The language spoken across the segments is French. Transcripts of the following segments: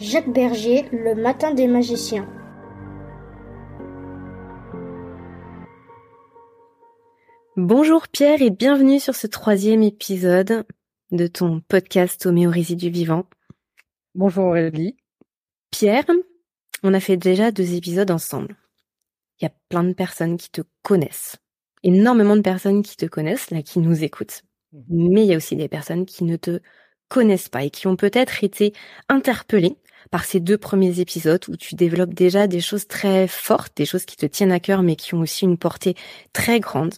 Jacques Berger, Le Matin des magiciens. Bonjour Pierre et bienvenue sur ce troisième épisode de ton podcast Homéorésie du vivant. Bonjour Aurélie. Pierre, on a fait déjà deux épisodes ensemble. Il y a plein de personnes qui te connaissent. Énormément de personnes qui te connaissent, là, qui nous écoutent. Mmh. Mais il y a aussi des personnes qui ne te connaissent pas et qui ont peut-être été interpellées par ces deux premiers épisodes où tu développes déjà des choses très fortes, des choses qui te tiennent à cœur mais qui ont aussi une portée très grande.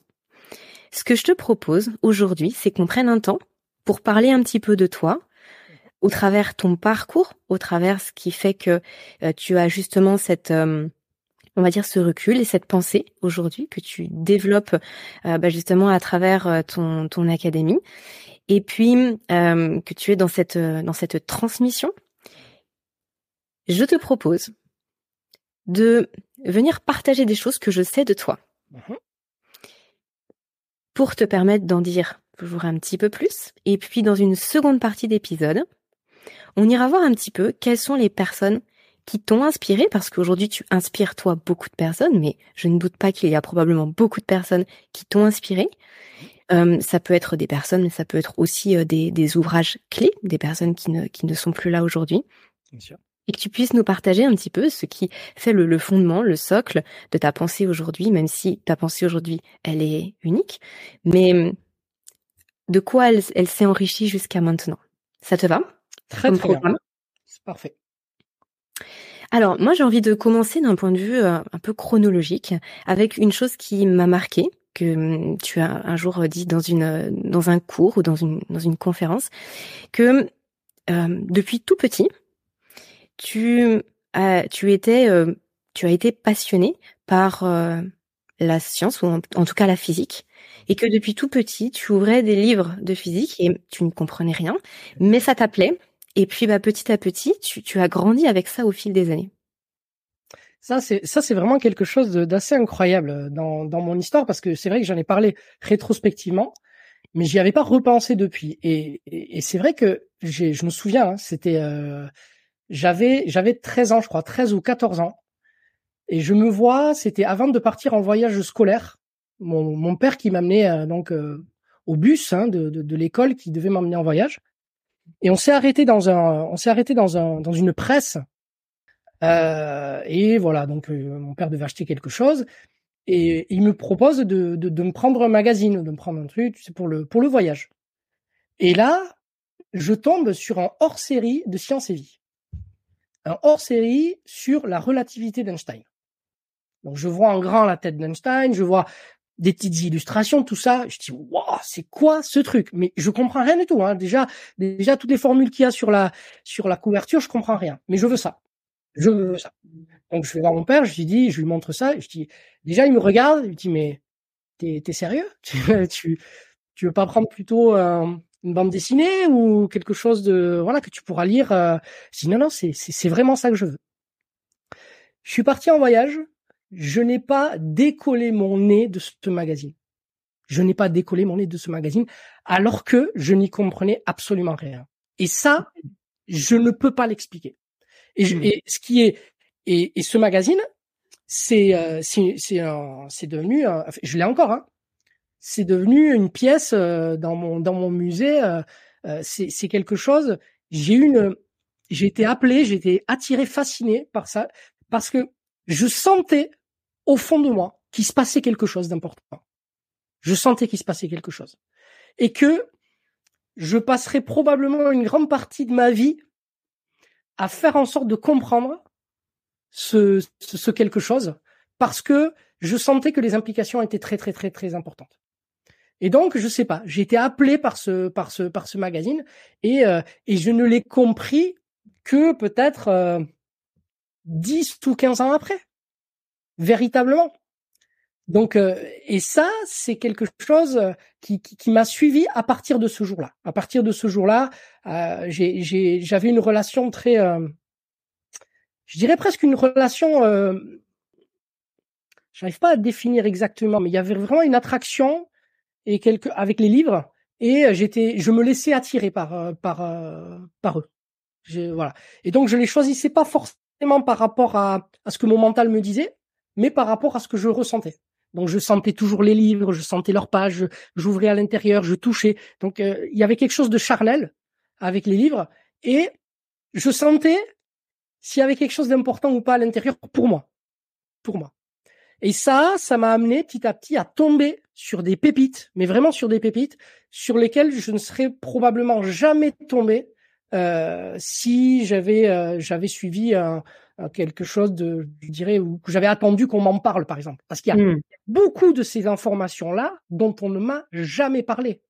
Ce que je te propose aujourd'hui, c'est qu'on prenne un temps pour parler un petit peu de toi, au travers ton parcours, au travers ce qui fait que euh, tu as justement cette, euh, on va dire, ce recul et cette pensée aujourd'hui que tu développes euh, bah, justement à travers ton, ton académie, et puis que tu es dans cette dans cette transmission je te propose de venir partager des choses que je sais de toi. Mhm. Pour te permettre d'en dire toujours un petit peu plus. Et puis dans une seconde partie d'épisode, on ira voir un petit peu quelles sont les personnes qui t'ont inspiré, parce qu'aujourd'hui tu inspires toi beaucoup de personnes, mais je ne doute pas qu'il y a probablement beaucoup de personnes qui t'ont inspiré. Euh, ça peut être des personnes, mais ça peut être aussi euh, des, des, ouvrages clés, des personnes qui ne, qui ne sont plus là aujourd'hui. Bien sûr et que tu puisses nous partager un petit peu ce qui fait le, fondement, le socle de ta pensée aujourd'hui, même si ta pensée aujourd'hui, elle est unique, mais de quoi elle, s'est enrichie jusqu'à maintenant? Ça te va? Très très bien. C'est parfait. Alors, moi, j'ai envie de commencer d'un point de vue euh, un peu chronologique avec une chose qui m'a marqué que hum, tu as un jour dit dans une dans un cours ou dans une dans une conférence que euh, depuis tout petit, tu as, tu étais, euh, tu as été passionné par euh, la science ou en, tout cas la physique et que depuis tout petit tu ouvrais des livres de physique et tu ne comprenais rien, mais ça t'appelait et puis bah petit à petit tu, tu as grandi avec ça au fil des années. Ça c'est ça c'est vraiment quelque chose d'assez incroyable euh, dans dans mon histoire parce que c'est vrai que j'en ai parlé rétrospectivement mais j'y avais pas repensé depuis et, et, c'est vrai que j'ai je me souviens hein, c'était j'avais j'avais 13 ans, je crois, 13 ou 14 ans. Et je me vois, c'était avant de partir en voyage scolaire. Mon, mon père qui m'amenait euh, donc euh, au bus hein, de, de, de l'école qui devait m'emmener en voyage. Et on s'est arrêté dans un on s'est arrêté dans un dans une presse Euh, et voilà, donc mon père devait acheter quelque chose et il me propose de, de, de, me prendre un magazine, de me prendre un truc, c'est pour le pour le voyage. Et là, je tombe sur un hors-série de Science et Vie, un hors-série sur la relativité d'Einstein. Donc je vois en grand la tête d'Einstein, je vois des petites illustrations, tout ça. Je dis waouh, c'est quoi ce truc? Mais je comprends rien du tout. Hein. Déjà, déjà toutes les formules qu'il y a sur la sur la couverture, je comprends rien. Mais je veux ça. Je veux ça. Donc je vais voir mon père, je lui dis, je lui montre ça. Je dis déjà, il me regarde, il me dit mais t'es es sérieux? Tu, tu veux pas prendre plutôt une bande dessinée ou quelque chose de voilà que tu pourras lire euh... Je dis non non, c'est c'est vraiment ça que je veux. Je suis parti en voyage je n'ai pas décollé mon nez de ce magazine. Je n'ai pas décollé mon nez de ce magazine alors que je n'y comprenais absolument rien. Et ça, je ne peux pas l'expliquer. Et, hmm. ce qui est et, ce magazine, c'est euh, c'est c'est devenu, je l'ai encore, hein, c'est devenu une pièce euh, dans mon dans mon musée. Euh, c'est c'est quelque chose. J'ai une, j'ai été appelé, j'ai été attiré, fasciné par ça parce que je sentais au fond de moi qu'il se passait quelque chose d'important. Je sentais qu'il se passait quelque chose. Et que je passerais probablement une grande partie de ma vie à faire en sorte de comprendre ce, ce, quelque chose parce que je sentais que les implications étaient très très très très importantes. Et donc, je sais pas, j'ai été appelé par ce par ce par ce magazine et euh, et je ne l'ai compris que peut-être euh, 10 ou 15 ans après véritablement. Donc, euh, et ça, c'est quelque chose euh, qui, qui, m'a suivi à partir de ce jour-là. À partir de ce jour-là, euh, j'avais une relation très, euh, je dirais presque une relation, j'arrive pas à définir exactement, mais il y avait vraiment une attraction et quelque avec les livres et j'étais, je me laissais attirer par par par eux. voilà. Et donc je les choisissais pas forcément par rapport à, à ce que mon mental me disait, mais par rapport à ce que je ressentais. Donc je sentais toujours les livres, je sentais leurs pages, j'ouvrais à l'intérieur, je touchais. Donc euh, il y avait quelque chose de charnel avec les livres et je sentais s'il y avait quelque chose d'important ou pas à l'intérieur pour moi. Pour moi. Et ça, ça m'a amené petit à petit à tomber sur des pépites, mais vraiment sur des pépites sur lesquelles je ne serais probablement jamais tombé euh, si j'avais euh, j'avais suivi un, quelque chose de, je dirais, ou que j'avais attendu qu'on m'en parle, par exemple. Parce qu'il y a hmm. beaucoup de ces informations-là dont on ne m'a jamais parlé.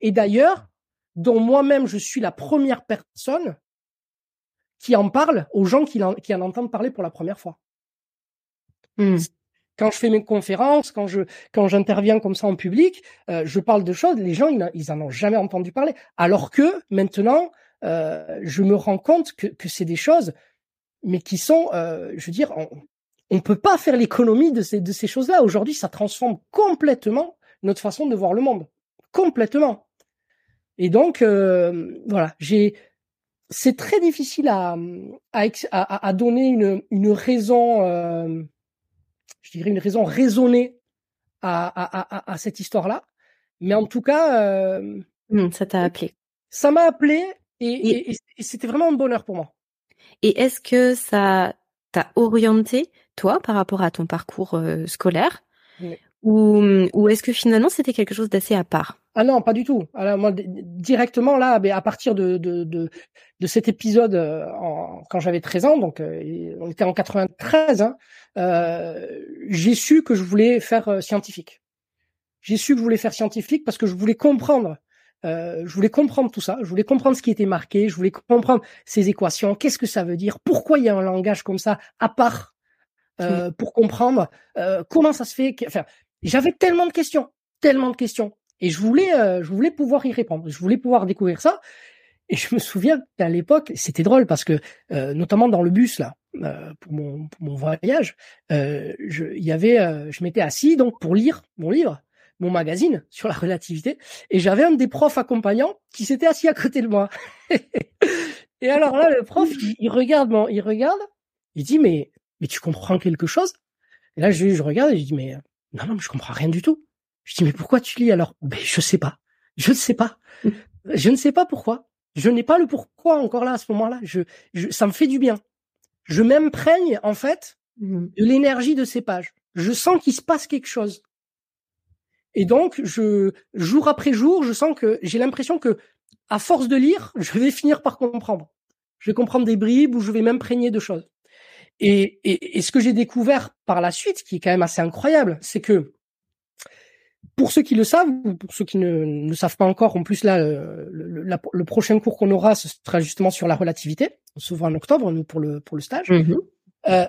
Et d'ailleurs, dont moi-même je suis la première personne qui en parle aux gens qui en, qui en entendent parler pour la première fois. Hmm. Quand je fais mes conférences, quand je quand j'interviens comme ça en public, euh, je parle de choses, les gens ils, ils en ont jamais entendu parler. Alors que maintenant, euh, je me rends compte que, que c'est des choses mais qui sont, euh, je veux dire, on, ne peut pas faire l'économie de ces, de ces choses-là. Aujourd'hui, ça transforme complètement notre façon de voir le monde, complètement. Et donc, euh, voilà, j'ai, c'est très difficile à, à, à, donner une, une raison, euh, je dirais une raison raisonnée à, à, à cette histoire-là. Mais en tout cas, mmh, ça t'a appelé. Ça m'a appelé et, et c'était vraiment un bonheur pour moi. Et est-ce que ça t'a orienté, toi, par rapport à ton parcours euh, scolaire? Ou, ou est-ce que finalement c'était quelque chose d'assez à part? Ah non, pas du tout. Alors, moi, directement, là, à partir de, de, de, de cet épisode euh, en, quand j'avais 13 ans, donc euh, on était en 93, hein, euh, j'ai su que je voulais faire scientifique. J'ai su que je voulais faire scientifique parce que je voulais comprendre euh, je voulais comprendre tout ça, je voulais comprendre ce qui était marqué, je voulais comprendre ces équations, qu'est-ce que ça veut dire, pourquoi il y a un langage comme ça à part euh, pour comprendre euh, comment ça se fait. Enfin, j'avais tellement de questions, tellement de questions, et je voulais, je voulais pouvoir y répondre, je voulais pouvoir découvrir ça. Et je me souviens qu'à l'époque, c'était drôle parce que, notamment dans le bus là, pour mon, pour mon voyage, je, il y avait, je m'étais assis donc pour lire mon livre mon magazine sur la relativité, et j'avais un des profs accompagnants qui s'était assis à côté de moi. et alors là, le prof, il, regarde, bon, il regarde, il dit mais mais tu comprends quelque chose? Et là, je, je regarde et je dis mais non non, je comprends rien du tout. Je dis mais pourquoi tu lis alors? Ben je sais pas, je ne sais pas, je ne sais pas pourquoi. Je n'ai pas le pourquoi encore là à ce moment-là. Je, je, ça me fait du bien. je m'imprègne en fait Mmh. de l'énergie de ces pages. Je sens qu'il se passe quelque chose. Et donc, je, jour après jour, je sens que j'ai l'impression que, à force de lire, je vais finir par comprendre. Je vais comprendre des bribes ou je vais m'imprégner de choses. Et, et, et ce que j'ai découvert par la suite, qui est quand même assez incroyable, c'est que pour ceux qui le savent ou pour ceux qui ne, ne savent pas encore, en plus là, le, le, la- le prochain cours qu'on aura, ce sera justement sur la relativité. On se voit en octobre, nous, pour le, pour le stage. Mhm. Euh,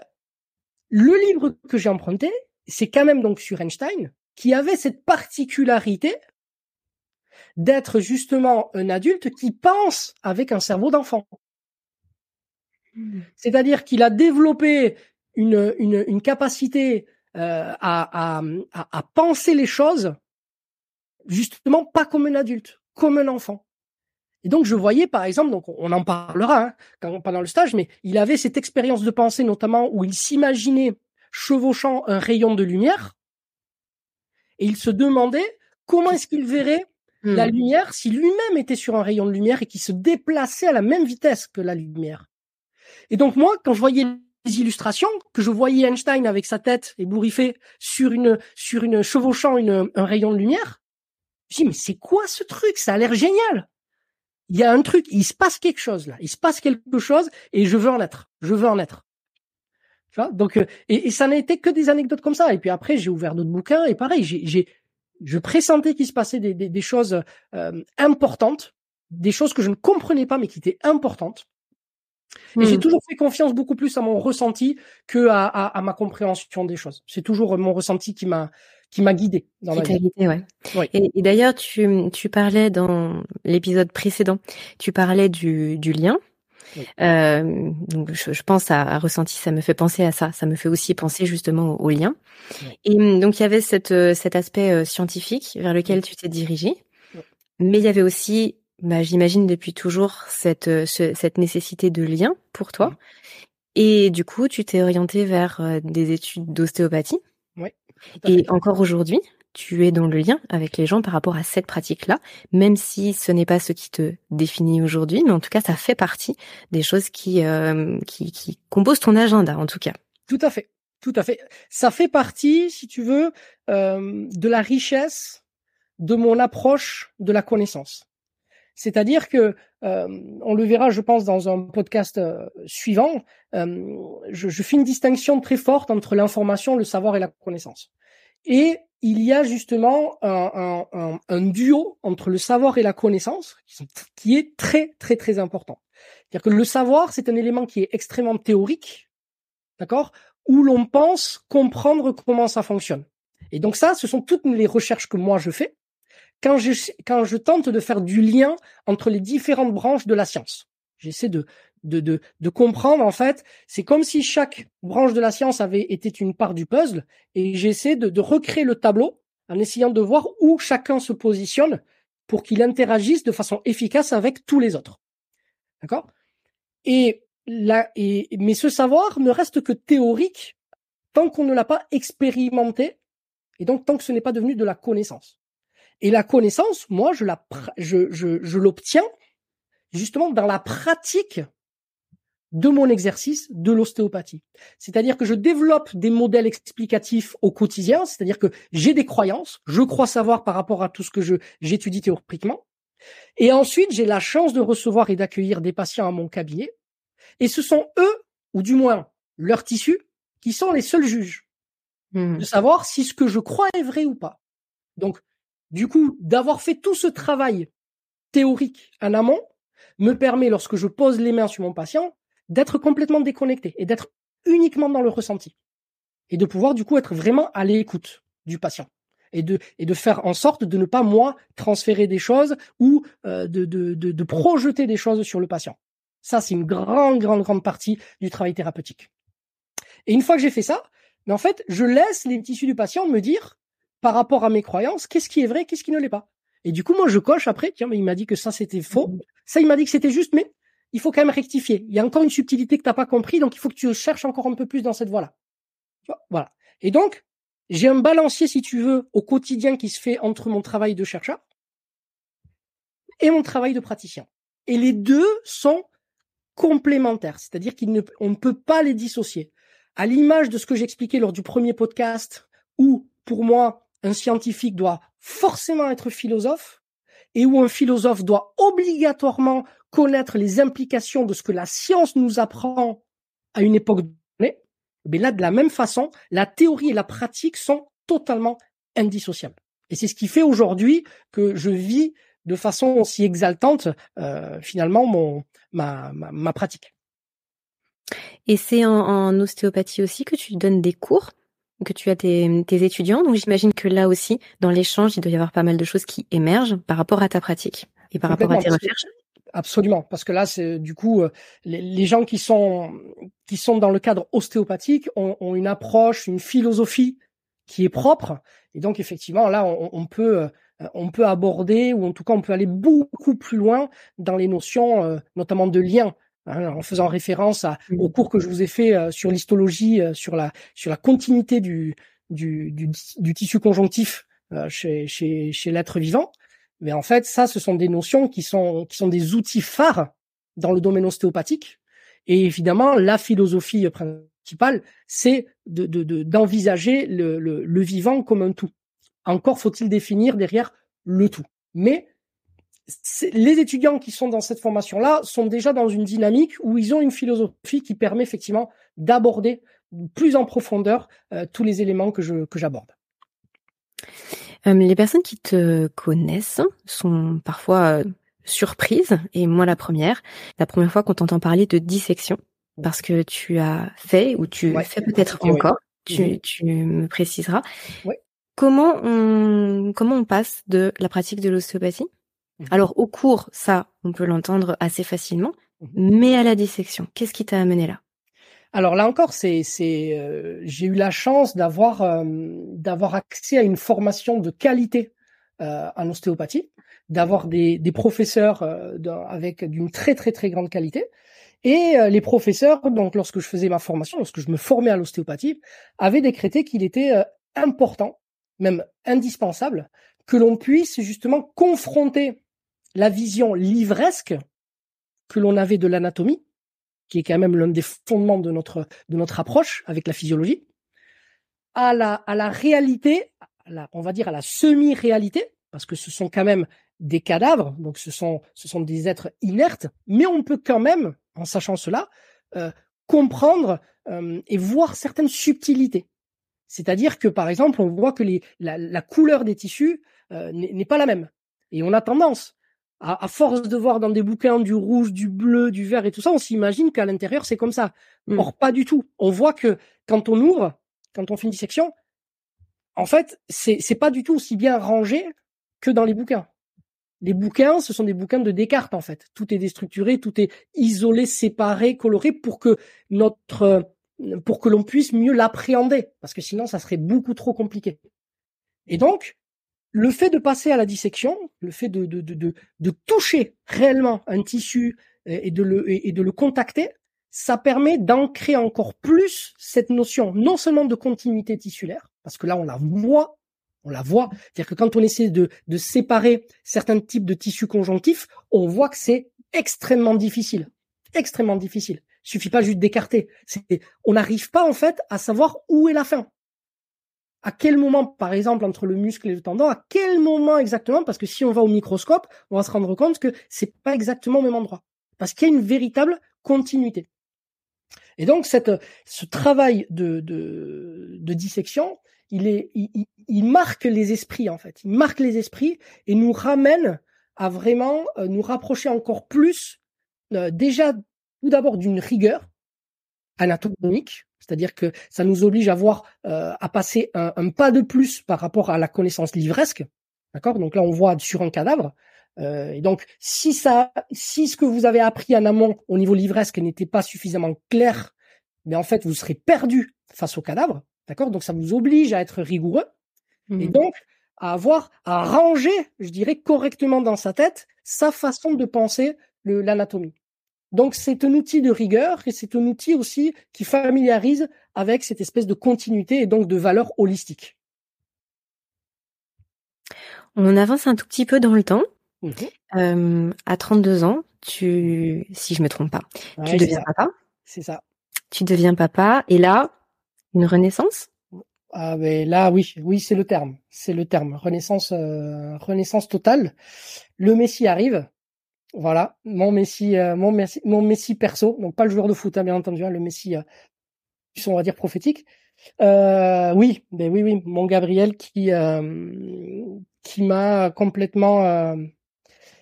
le livre que j'ai emprunté, c'est quand même donc sur Einstein, qui avait cette particularité d'être justement un adulte qui pense avec un cerveau d'enfant. C'est-à-dire qu'il a développé une, une, une capacité euh, à, à, penser les choses justement pas comme un adulte, comme un enfant. Et donc je voyais par exemple, donc on en parlera hein, quand, pendant le stage, mais il avait cette expérience de pensée notamment où il s'imaginait chevauchant un rayon de lumière et il se demandait comment est-ce qu'il verrait la Mmh. lumière si lui-même était sur un rayon de lumière et qui se déplaçait à la même vitesse que la lumière. Et donc moi, quand je voyais les illustrations, que je voyais Einstein avec sa tête ébouriffée sur une sur une chevauchant une, un rayon de lumière, je dis mais c'est quoi ce truc? Ça a l'air génial. Il y a un truc, il se passe quelque chose là, il se passe quelque chose et je veux en être, je veux en être. Tu vois? Donc euh, et, et ça n'a été que des anecdotes comme ça. Et puis après j'ai ouvert d'autres bouquins et pareil, j'ai je pressentais qu'il se passait des, des, des choses euh, importantes, des choses que je ne comprenais pas mais qui étaient importantes. Et j'ai Mmh. toujours fait confiance beaucoup plus à mon ressenti que à, à, à ma compréhension des choses. C'est toujours mon ressenti qui m'a qui m'a guidé dans vie. guidé, ouais. Oui. Et, et d'ailleurs, tu, tu parlais dans l'épisode précédent, tu parlais du, du lien. Oui. Euh, donc je, je pense à, à ressenti, ça me fait penser à ça. Ça me fait aussi penser justement au, au lien. Oui. Et hum, donc il y avait cette, euh, cet aspect euh, scientifique vers lequel tu t'es dirigé, mais il y avait aussi, bah, j'imagine depuis toujours cette, euh, ce- cette nécessité de lien pour toi. Mhm. Et du coup, tu t'es orienté vers euh, des études d'ostéopathie. À Et encore aujourd'hui, tu es dans le lien avec les gens par rapport à cette pratique-là, même si ce n'est pas ce qui te définit aujourd'hui, mais en tout cas, ça fait partie des choses qui, euh, qui, qui composent ton agenda, en tout cas. Tout à fait. Tout à fait. Ça fait partie, si tu veux, euh, de la richesse de mon approche de la connaissance. C'est-à-dire que, euh, on le verra, je pense, dans un podcast euh, suivant, euh, je, fais une distinction très forte entre l'information, le savoir et la connaissance. Et il y a justement un, duo entre le savoir et la connaissance qui, qui est très, très, très important. C'est-à-dire que le savoir, c'est un élément qui est extrêmement théorique, d'accord Où l'on pense comprendre comment ça fonctionne. Et donc ça, ce sont toutes les recherches que moi je fais quand je, quand je tente de faire du lien entre les différentes branches de la science. J'essaie de, de, de, de comprendre, en fait, c'est comme si chaque branche de la science avait été une part du puzzle, et j'essaie de, de recréer le tableau en essayant de voir où chacun se positionne pour qu'il interagisse de façon efficace avec tous les autres. D'accord? Et, là, et mais ce savoir ne reste que théorique tant qu'on ne l'a pas expérimenté et donc tant que ce n'est pas devenu de la connaissance. Et la connaissance, moi, je la, je, je, je l'obtiens justement dans la pratique de mon exercice de l'ostéopathie. C'est-à-dire que je développe des modèles explicatifs au quotidien, c'est-à-dire que j'ai des croyances, je crois savoir par rapport à tout ce que je, j'étudie théoriquement. Et ensuite, j'ai la chance de recevoir et d'accueillir des patients à mon cabinet. Et ce sont eux, ou du moins leurs tissus, qui sont les seuls juges Mhm. de savoir si ce que je crois est vrai ou pas. Donc, du coup, d'avoir fait tout ce travail théorique en amont me permet, lorsque je pose les mains sur mon patient, d'être complètement déconnecté et d'être uniquement dans le ressenti. Et de pouvoir, du coup, être vraiment à l'écoute du patient. Et de, faire en sorte de ne pas, moi, transférer des choses ou euh, de, de projeter des choses sur le patient. Ça, c'est une grande, grande, grande partie du travail thérapeutique. Et une fois que j'ai fait ça, mais en fait, je laisse les tissus du patient me dire, par rapport à mes croyances, qu'est-ce qui est vrai, qu'est-ce qui ne l'est pas. Et du coup, moi, je coche après, tiens, il m'a dit que ça, c'était faux. Ça, il m'a dit que c'était juste, mais il faut quand même rectifier. Il y a encore une subtilité que tu n'as pas compris, donc il faut que tu cherches encore un peu plus dans cette voie-là. Voilà. Et donc, j'ai un balancier, si tu veux, au quotidien qui se fait entre mon travail de chercheur et mon travail de praticien. Et les deux sont complémentaires, c'est-à-dire qu'on ne, ne peut pas les dissocier. À l'image de ce que j'expliquais lors du premier podcast, où pour moi un scientifique doit forcément être philosophe et où un philosophe doit obligatoirement connaître les implications de ce que la science nous apprend à une époque donnée, mais là, de la même façon, la théorie et la pratique sont totalement indissociables. Et c'est ce qui fait aujourd'hui que je vis de façon aussi exaltante euh, finalement mon ma, ma, pratique. Et c'est en, ostéopathie aussi que tu donnes des cours, que tu as tes, tes étudiants. Donc j'imagine que là aussi, dans l'échange, il doit y avoir pas mal de choses qui émergent par rapport à ta pratique et par rapport à tes recherches. Absolument, parce que là, c'est du coup euh, les, gens qui sont qui sont dans le cadre ostéopathique ont, ont, une approche, une philosophie qui est propre, et donc effectivement là, on, on peut euh, on peut aborder ou en tout cas on peut aller beaucoup plus loin dans les notions, euh, notamment de lien, hein, en faisant référence à, mmh. au cours que je vous ai fait sur l'histologie, sur la sur la continuité du du, du, du tissu conjonctif chez chez, chez l'être vivant. Mais en fait, ça, ce sont des notions qui sont, qui sont des outils phares dans le domaine ostéopathique. Et évidemment, la philosophie principale, c'est d'envisager de, de, le, le, le, vivant comme un tout. Encore faut-il définir derrière le tout. Mais les étudiants qui sont dans cette formation-là sont déjà dans une dynamique où ils ont une philosophie qui permet effectivement d'aborder plus en profondeur euh, tous les éléments que je que j'aborde. Euh, les personnes qui te connaissent sont parfois euh, surprises, et moi la première, la première fois qu'on t'entend parler de dissection, parce que tu as fait, ou tu fais peut-être encore, tu, mhm. tu, me préciseras. Comment on, comment on passe de la pratique de l'ostéopathie mhm. Alors au cours, ça, on peut l'entendre assez facilement, mhm. mais à la dissection, qu'est-ce qui t'a amené là? Alors là encore, c'est, c'est, euh, j'ai eu la chance d'avoir, euh, d'avoir accès à une formation de qualité euh, en ostéopathie, d'avoir des, des professeurs avec d'une très très très grande qualité. Et les professeurs, donc lorsque je faisais ma formation, lorsque je me formais à l'ostéopathie, avaient décrété qu'il était important, même indispensable, que l'on puisse justement confronter la vision livresque que l'on avait de l'anatomie qui est quand même l'un des fondements de notre de notre approche avec la physiologie, à la à la réalité, la, on va dire à la semi-réalité, parce que ce sont quand même des cadavres, donc ce sont ce sont des êtres inertes, mais on peut quand même, en sachant cela, euh, comprendre euh, et voir certaines subtilités. C'est-à-dire que par exemple, on voit que la couleur des tissus euh, n'est pas la même, et on a tendance à, force de voir dans des bouquins du rouge, du bleu, du vert et tout ça, on s'imagine qu'à l'intérieur c'est comme ça. Hmm. Or pas du tout. On voit que quand on ouvre, quand on fait une dissection, en fait c'est c'est pas du tout aussi bien rangé que dans les bouquins. Les bouquins, ce sont des bouquins de Descartes en fait. Tout est déstructuré, tout est isolé, séparé, coloré pour que notre pour que l'on puisse mieux l'appréhender parce que sinon ça serait beaucoup trop compliqué. Et donc le fait de passer à la dissection, le fait de, toucher réellement un tissu et de le, et de le contacter, ça permet d'ancrer encore plus cette notion, non seulement de continuité tissulaire, parce que là on la voit, on la voit, c'est-à-dire que quand on essaie de, de séparer certains types de tissus conjonctifs, on voit que c'est extrêmement difficile, extrêmement difficile. Il suffit pas juste d'écarter. On n'arrive pas en fait à savoir où est la fin à quel moment, par exemple, entre le muscle et le tendon, à quel moment exactement, parce que si on va au microscope, on va se rendre compte que c'est pas exactement au même endroit. Parce qu'il y a une véritable continuité. Et donc, cette, ce travail de, de, de dissection, il, est, il, il, marque les esprits, en fait. Il marque les esprits et nous ramène à vraiment euh, nous rapprocher encore plus, euh, déjà, tout d'abord d'une rigueur anatomique, c'est-à-dire que ça nous oblige à voir, euh, à passer un, pas de plus par rapport à la connaissance livresque. D'accord? Donc là, on voit sur un cadavre. Euh, et donc, si ça, si ce que vous avez appris en amont au niveau livresque n'était pas suffisamment clair, mais en fait, vous serez perdu face au cadavre. D'accord? Donc, ça vous oblige à être rigoureux. Et mmh. donc, à avoir, à ranger, je dirais, correctement dans sa tête sa façon de penser l'anatomie. Donc c'est un outil de rigueur et c'est un outil aussi qui familiarise avec cette espèce de continuité et donc de valeur holistique. On avance un tout petit peu dans le temps. Mhm. Euh, à 32 ans, tu, si je me trompe pas, tu deviens papa. C'est ça. Tu deviens papa, et là, une renaissance? Ah mais là, oui, oui, c'est le terme, c'est le terme. Renaissance, euh, renaissance totale. Le Messie arrive. Voilà, mon Messie, euh, mon Messi, mon Messie perso, donc pas le joueur de foot, hein, bien entendu, hein, le Messie, euh, on va dire prophétique. Euh, oui, ben oui, oui, mon Gabriel qui euh, qui m'a complètement euh,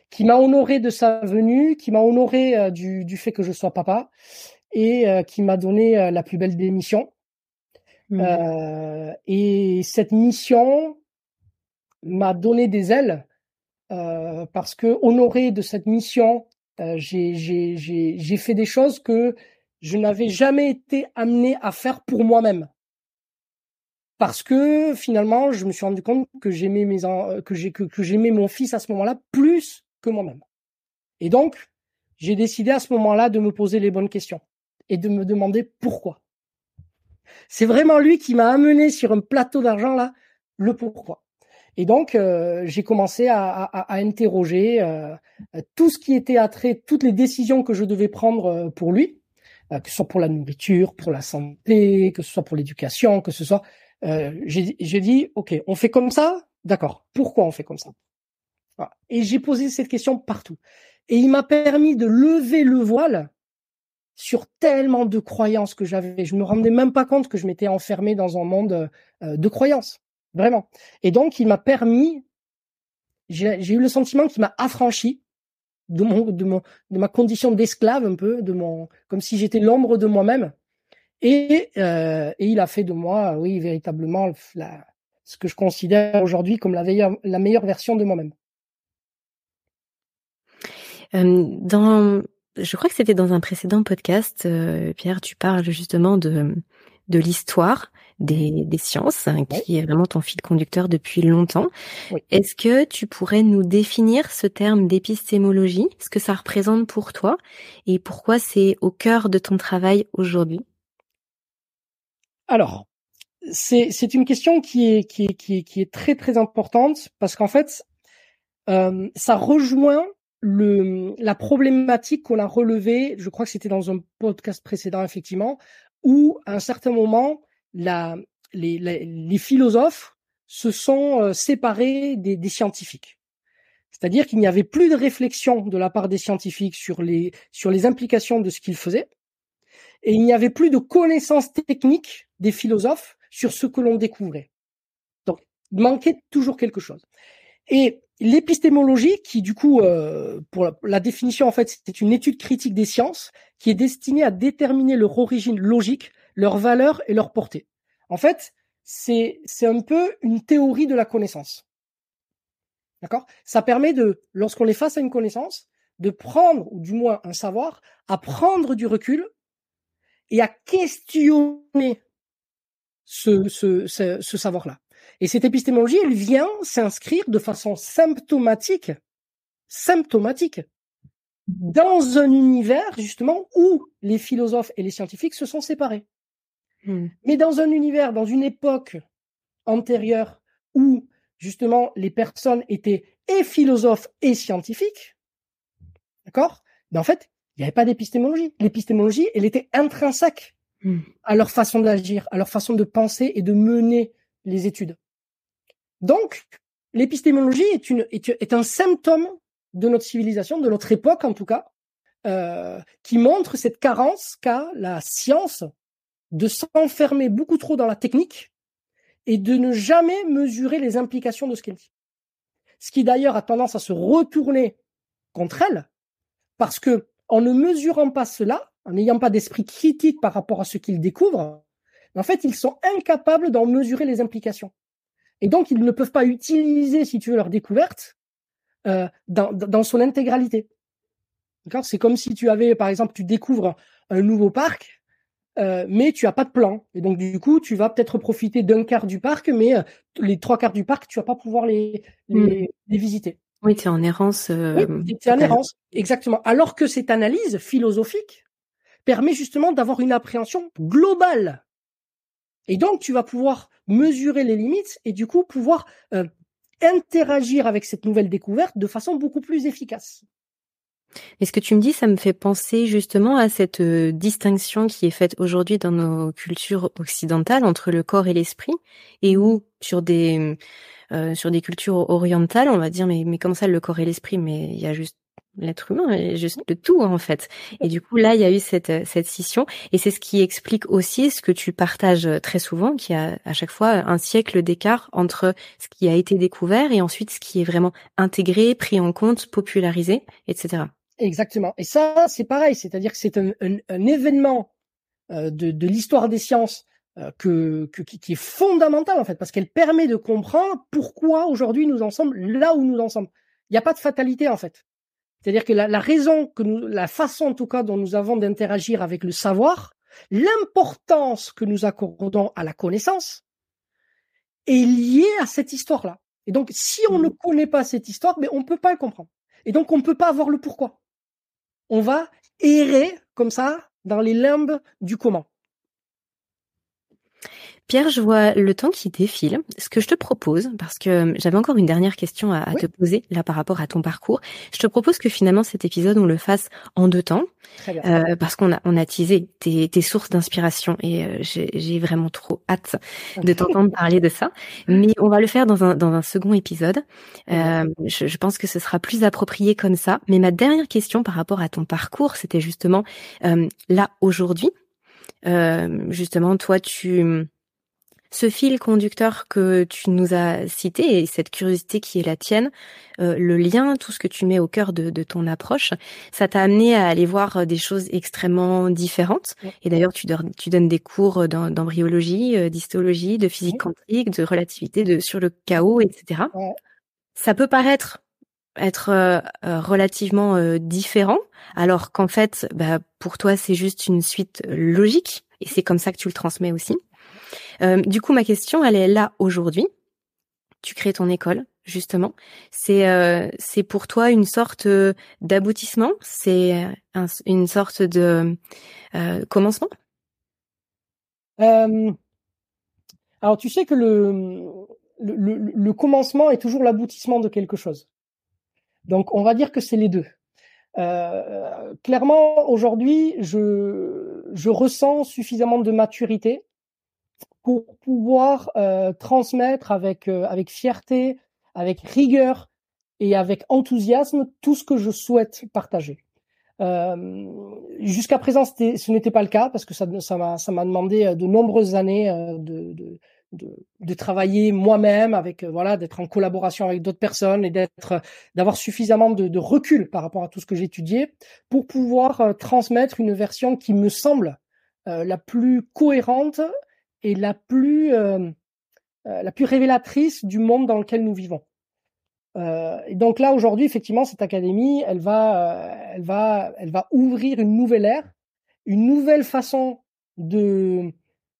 qui m'a honoré de sa venue, qui m'a honoré du, du fait que je sois papa et qui m'a donné la plus belle des missions. Mmh. et cette mission m'a donné des ailes parce que honoré de cette mission, j'ai fait des choses que je n'avais jamais été amené à faire pour moi-même parce que finalement, je me suis rendu compte que j'aimais que, que j'aimais mon fils à ce moment-là plus que moi-même. Et donc, j'ai décidé à ce moment-là de me poser les bonnes questions et de me demander pourquoi. C'est vraiment lui qui m'a amené sur un plateau d'argent là le pourquoi. Et donc, euh, j'ai commencé à, à, à interroger euh, tout ce qui était attrait, toutes les décisions que je devais prendre euh, pour lui, euh, que ce soit pour la nourriture, pour la santé, que ce soit pour l'éducation, que ce soit euh, j'ai dit, OK, on fait comme ça D'accord. Pourquoi on fait comme ça? Et j'ai posé cette question partout. Et il m'a permis de lever le voile sur tellement de croyances que j'avais. Je me rendais même pas compte que je m'étais enfermé dans un monde euh, de croyances. Vraiment. Et donc, il m'a permis, j'ai eu le sentiment qu'il m'a affranchi de ma condition d'esclave un peu, comme si j'étais l'ombre de moi-même. Et, euh, et, il a fait de moi, oui, véritablement, ce que je considère aujourd'hui comme la meilleure, version de moi-même. Je crois que c'était dans un précédent podcast, euh, Pierre, tu parles justement de l'histoire des, des sciences, hein, qui est vraiment ton fil conducteur depuis longtemps. Oui. Est-ce que tu pourrais nous définir ce terme d'épistémologie, ce que ça représente pour toi et pourquoi c'est au cœur de ton travail aujourd'hui? Alors, c'est c'est une question qui est qui est qui est qui est très très importante parce qu'en fait, euh, ça rejoint le la problématique qu'on a relevée. Je crois que c'était dans un podcast précédent effectivement, où à un certain moment, la les philosophes se sont euh, séparés des, scientifiques. C'est-à-dire qu'il n'y avait plus de réflexion de la part des scientifiques sur les sur les implications de ce qu'ils faisaient et il n'y avait plus de connaissances techniques des philosophes sur ce que l'on découvrait. Donc, manquait toujours quelque chose. Et l'épistémologie, qui du coup, euh, pour la, définition, en fait, c'est une étude critique des sciences qui est destinée à déterminer leur origine logique, leur valeur et leur portée. En fait, c'est un peu une théorie de la connaissance. D'accord? Ça permet de, lorsqu'on est face à une connaissance, de prendre, ou du moins un savoir, à prendre du recul et à questionner ce, ce, ce, ce savoir-là. Et cette épistémologie, elle vient s'inscrire de façon symptomatique, symptomatique, dans un univers justement où les philosophes et les scientifiques se sont séparés. Hmm. Mais dans un univers, dans une époque antérieure où justement les personnes étaient et philosophes et scientifiques, d'accord Mais en fait, il n'y avait pas d'épistémologie. L'épistémologie, elle était intrinsèque Hmm. à leur façon d'agir, à leur façon de penser et de mener les études. Donc, l'épistémologie est, une, est, est un symptôme de notre civilisation, de notre époque en tout cas, euh, qui montre cette carence qu'a la science de s'enfermer beaucoup trop dans la technique et de ne jamais mesurer les implications de ce qu'elle dit. Ce qui d'ailleurs a tendance à se retourner contre elle, parce que en ne mesurant pas cela, en n'ayant pas d'esprit critique par rapport à ce qu'ils découvrent, en fait, ils sont incapables d'en mesurer les implications. Et donc, ils ne peuvent pas utiliser, si tu veux, leur découverte euh, dans, dans son intégralité. D'accord? C'est comme si tu avais, par exemple, tu découvres un nouveau parc, euh, mais tu as pas de plan. Et donc, du coup, tu vas peut-être profiter d'un quart du parc, mais euh, les trois quarts du parc, tu vas pas pouvoir les, les, Mm. les visiter. Oui, tu es en errance. euh, Oui, c'est en errance, exactement. Alors que cette analyse philosophique permet justement d'avoir une appréhension globale. Et donc, tu vas pouvoir mesurer les limites et du coup pouvoir euh, interagir avec cette nouvelle découverte de façon beaucoup plus efficace. Et ce que tu me dis, ça me fait penser justement à cette euh, distinction qui est faite aujourd'hui dans nos cultures occidentales entre le corps et l'esprit, et où sur des euh, sur des cultures orientales, on va dire mais mais comment ça le corps et l'esprit Mais il y a juste l'être humain est juste le tout en fait. Et du coup là, il y a eu cette cette scission et c'est ce qui explique aussi ce que tu partages très souvent, qui a à chaque fois un siècle d'écart entre ce qui a été découvert et ensuite ce qui est vraiment intégré, pris en compte, popularisé, etc. Exactement. Et ça, c'est pareil, c'est-à-dire que c'est un, un, un, événement euh, de, de l'histoire des sciences euh, que, que, qui, est fondamental en fait, parce qu'elle permet de comprendre pourquoi aujourd'hui nous en sommes là où nous en sommes. Il n'y a pas de fatalité en fait. C'est-à-dire que la, la, raison que nous, la façon en tout cas dont nous avons d'interagir avec le savoir, l'importance que nous accordons à la connaissance est liée à cette histoire-là. Et donc, si on ne mmh. connaît pas cette histoire, mais on ne peut pas le comprendre. Et donc, on ne peut pas avoir le pourquoi. On va errer comme ça dans les limbes du comment. Pierre, je vois le temps qui défile. Ce que je te propose, parce que euh, j'avais encore une dernière question à, te poser là par rapport à ton parcours, je te propose que finalement cet épisode on le fasse en deux temps, euh, parce qu'on a on a teasé tes, tes sources d'inspiration et euh, j'ai vraiment trop hâte de t'entendre parler de ça. Mais on va le faire dans un dans un second épisode. Euh, je, je, pense que ce sera plus approprié comme ça. Mais ma dernière question par rapport à ton parcours, c'était justement euh, là aujourd'hui. justement, toi, tu ce fil conducteur que tu nous as cité et cette curiosité qui est la tienne, euh, le lien, tout ce que tu mets au cœur de, ton approche, ça t'a amené à aller voir des choses extrêmement différentes. Et d'ailleurs, tu, tu, donnes des cours d'embryologie, euh, d'histologie, de physique quantique, de relativité, de sur le chaos, etc. Ça peut paraître être euh, relativement différent, alors qu'en fait, bah, pour toi, c'est juste une suite logique, et c'est comme ça que tu le transmets aussi. Euh, du coup, ma question, elle est là aujourd'hui. Tu crées ton école, justement. C'est euh, c'est pour toi une sorte euh, d'aboutissement? C'est une sorte de commencement? alors, tu sais que le, le, le commencement est toujours l'aboutissement de quelque chose. Donc, on va dire que c'est les deux. Euh, clairement, aujourd'hui, je, je ressens suffisamment de maturité pour pouvoir euh, transmettre avec euh, avec fierté, avec rigueur et avec enthousiasme tout ce que je souhaite partager. Euh, Jusqu'à présent, ce n'était pas le cas parce que ça m'a ça m'a demandé euh, de nombreuses années euh, de, de de, de, travailler moi-même avec voilà d'être en collaboration avec d'autres personnes et d'être d'avoir suffisamment de, de, recul par rapport à tout ce que j'étudiais pour pouvoir transmettre une version qui me semble la plus cohérente plus euh, euh, la plus révélatrice du monde dans lequel nous vivons. Euh, et donc là aujourd'hui, effectivement, cette académie, elle va, elle va, elle va ouvrir une nouvelle ère, une nouvelle façon de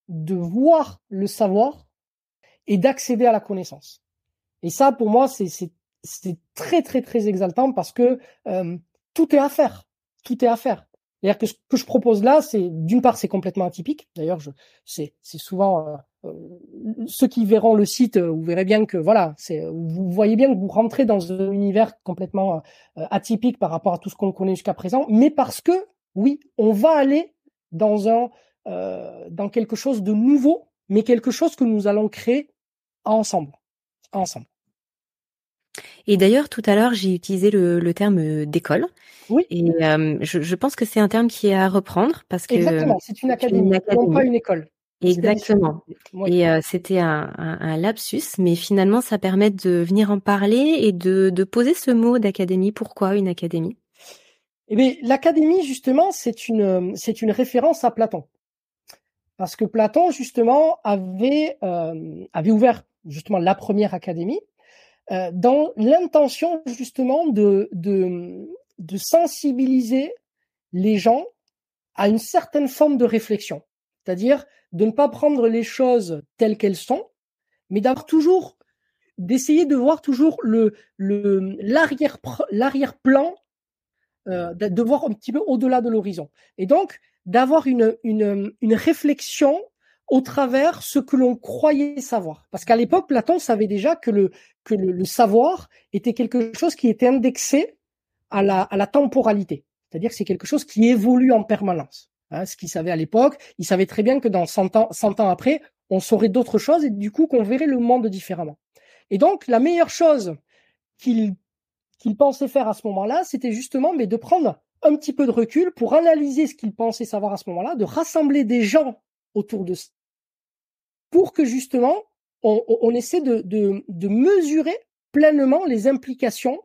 de voir le savoir et d'accéder à la connaissance. Et ça, pour moi, c'est c'est très très très exaltant parce que tout est à faire, tout est à faire. C'est-à-dire que ce que je propose là, c'est d'une part, c'est complètement atypique. D'ailleurs, c'est souvent euh, euh, ceux qui verront le site, euh, vous verrez bien que voilà, vous voyez bien que vous rentrez dans un univers complètement atypique par rapport à tout ce qu'on connaît jusqu'à présent, mais parce que oui, on va aller dans un dans quelque chose de nouveau, mais quelque chose que nous allons créer ensemble, ensemble. Et d'ailleurs, tout à l'heure, j'ai utilisé le, le terme euh, d'école. Oui. Et euh, je, je, pense que c'est un terme qui est à reprendre parce que exactement, c'est une académie, non pas une école. Exactement. Et euh, c'était un, un, un, lapsus, mais finalement, ça permet de venir en parler et de, de poser ce mot d'académie. Pourquoi une académie? Eh bien, l'académie, justement, c'est une c'est une référence à Platon, parce que Platon, justement, avait euh, avait ouvert justement la première académie euh, dans l'intention justement de, de, de sensibiliser les gens à une certaine forme de réflexion, c'est-à-dire de ne pas prendre les choses telles qu'elles sont, mais d'avoir toujours d'essayer de voir toujours le l'arrière l'arrière plan euh, de voir un petit peu au-delà de l'horizon et donc d'avoir une une une réflexion au travers ce que l'on croyait savoir. Parce qu'à l'époque, Platon savait déjà que le, que le, savoir était quelque chose qui était indexé à la, temporalité. C'est-à-dire que c'est quelque chose qui évolue en permanence. Hein, ce qu'il savait à l'époque, il savait très bien que dans 100 ans, 100 ans après, on saurait d'autres choses et du coup qu'on verrait le monde différemment. Et donc, la meilleure chose qu'il qu'il pensait faire à ce moment-là, c'était justement mais de prendre un petit peu de recul pour analyser ce qu'il pensait savoir à ce moment-là, de rassembler des gens autour de ça, pour que justement on, essaie de, mesurer pleinement les implications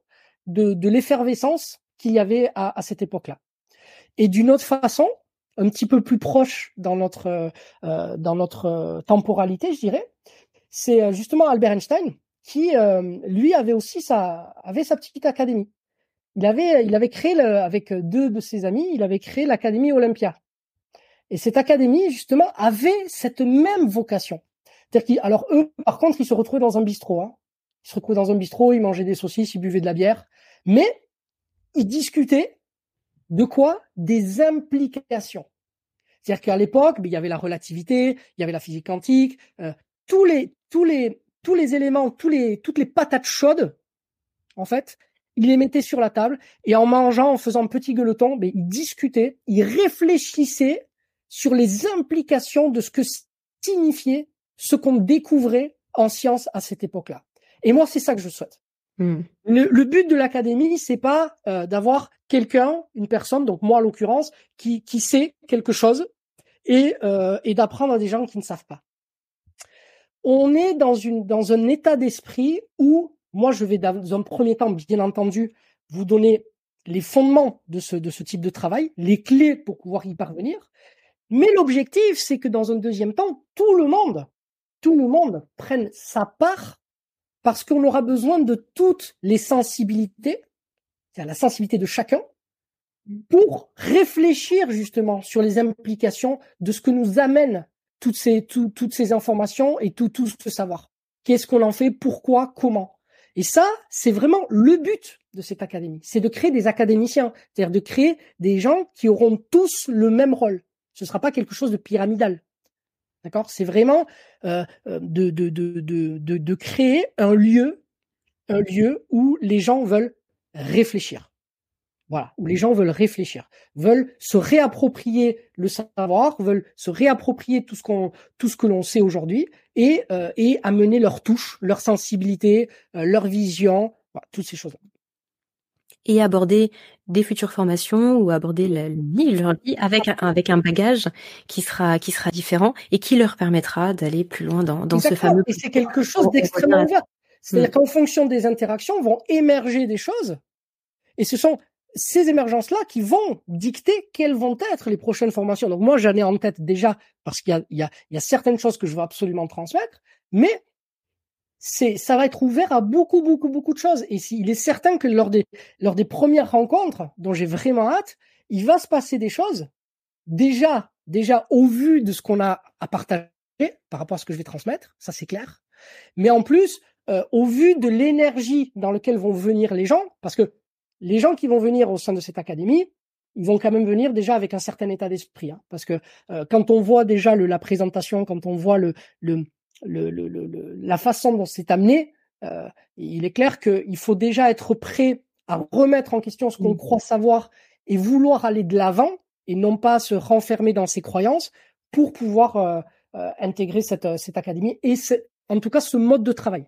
de, l'effervescence qu'il y avait à, cette époque-là. Et d'une autre façon, un petit peu plus proche dans notre euh, euh, temporalité, je dirais, c'est euh, justement Albert Einstein qui lui avait aussi sa avait sa petite académie. Il avait il avait créé avec deux de ses amis, il avait créé l'académie Olympia. Et cette académie justement avait cette même vocation. Alors eux par contre ils se retrouvaient dans un bistrot. Hein. Ils se retrouvaient dans un bistrot, ils mangeaient des saucisses, ils buvaient de la bière, mais ils discutaient de quoi? Des implications. C'est-à-dire qu'à l'époque, ben, il y avait la relativité, il y avait la physique quantique, euh, tous les éléments, toutes les patates chaudes, en fait, il les mettait sur la table et en mangeant, en faisant un petit gueuleton, ben, il discutait, il réfléchissait sur les implications de ce que signifiait ce qu'on découvrait en science à cette époque-là. Et moi, c'est ça que je souhaite. Hmm. Le, but de l'académie, c'est pas euh, d'avoir quelqu'un, une personne, donc moi en l'occurrence, qui, qui sait quelque chose et, euh, et d'apprendre à des gens qui ne savent pas. On est dans une dans un état d'esprit où moi je vais dans un premier temps, bien entendu, vous donner les fondements de ce de ce type de travail, les clés pour pouvoir y parvenir. Mais l'objectif, c'est que dans un deuxième temps, tout le monde, tout le monde prenne sa part parce qu'on aura besoin de toutes les sensibilités, c'est-à-dire la sensibilité de chacun, pour réfléchir justement sur les implications de ce que nous amènent toutes ces, toutes ces informations et tout, tout ce savoir. Qu'est-ce qu'on en fait, pourquoi, comment? Et ça, c'est vraiment le but de cette académie. C'est de créer des académiciens, c'est-à-dire de créer des gens qui auront tous le même rôle. Ce ne sera pas quelque chose de pyramidal. D'accord? C'est vraiment euh, euh, de, de, de, de, de créer un lieu, un lieu où les gens veulent réfléchir. Voilà, où les gens veulent réfléchir, veulent se réapproprier le savoir, veulent se réapproprier tout ce qu'on, tout ce que l'on sait aujourd'hui et euh, et amener leur touche, leur sensibilité, leur vision, toutes ces choses. Et aborder des futures formations ou aborder la leur vie avec un, avec un bagage qui sera qui sera différent et qui leur permettra d'aller plus loin dans, dans ce fameux. Et c'est quelque chose d'extrêmement ouvert. C'est-à-dire mm. qu'en fonction des interactions vont émerger des choses et ce sont ces émergences-là qui vont dicter quelles vont être les prochaines formations. Donc moi, j'en ai en tête déjà parce qu'il y a, il y, a, il y a certaines choses que je veux absolument transmettre, mais c'est ça va être ouvert à beaucoup beaucoup beaucoup de choses. Et il est certain que lors des lors des premières rencontres dont j'ai vraiment hâte il va se passer des choses déjà déjà au vu de ce qu'on a à partager par rapport à ce que je vais transmettre ça c'est clair. Mais en plus euh, au vu de l'énergie dans laquelle vont venir les gens parce que les gens qui vont venir au sein de cette académie ils vont quand même venir déjà avec un certain état d'esprit hein, parce que euh, quand on voit déjà le, la présentation quand on voit le, le le, le, le, la façon dont c'est amené, euh, il est clair qu'il faut déjà être prêt à remettre en question ce qu'on mmh. croit savoir et vouloir aller de l'avant et non pas se renfermer dans ses croyances pour pouvoir euh, euh, intégrer cette, cette académie et en tout cas ce mode de travail.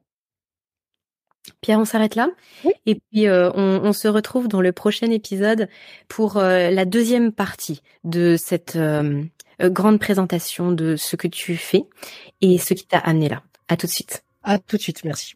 Pierre, on s'arrête là. Oui. Et puis on, on, se retrouve dans le prochain épisode pour la deuxième partie de cette euh, grande présentation de ce que tu fais et ce qui t'a amené là. À tout de suite. À tout de suite, merci.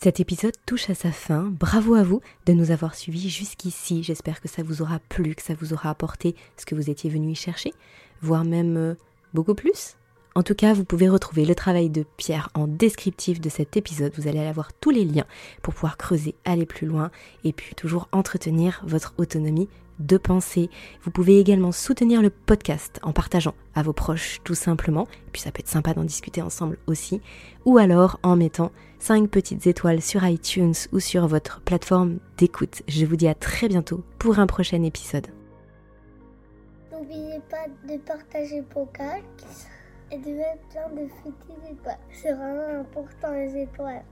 Cet épisode touche à sa fin. Bravo à vous de nous avoir suivis jusqu'ici. J'espère que ça vous aura plu, que ça vous aura apporté ce que vous étiez venu y chercher, voire même euh, beaucoup plus. En tout cas, vous pouvez retrouver le travail de Pierre en descriptif de cet épisode. Vous allez avoir tous les liens pour pouvoir creuser, aller plus loin et puis toujours entretenir votre autonomie de pensée. Vous pouvez également soutenir le podcast en partageant à vos proches tout simplement, et puis ça peut être sympa d'en discuter ensemble aussi, ou alors en mettant 5 petites étoiles sur iTunes ou sur votre plateforme d'écoute. Je vous dis à très bientôt pour un prochain épisode. N'oubliez pas de partager et de mettre plein de petites étoiles. C'est vraiment important les étoiles.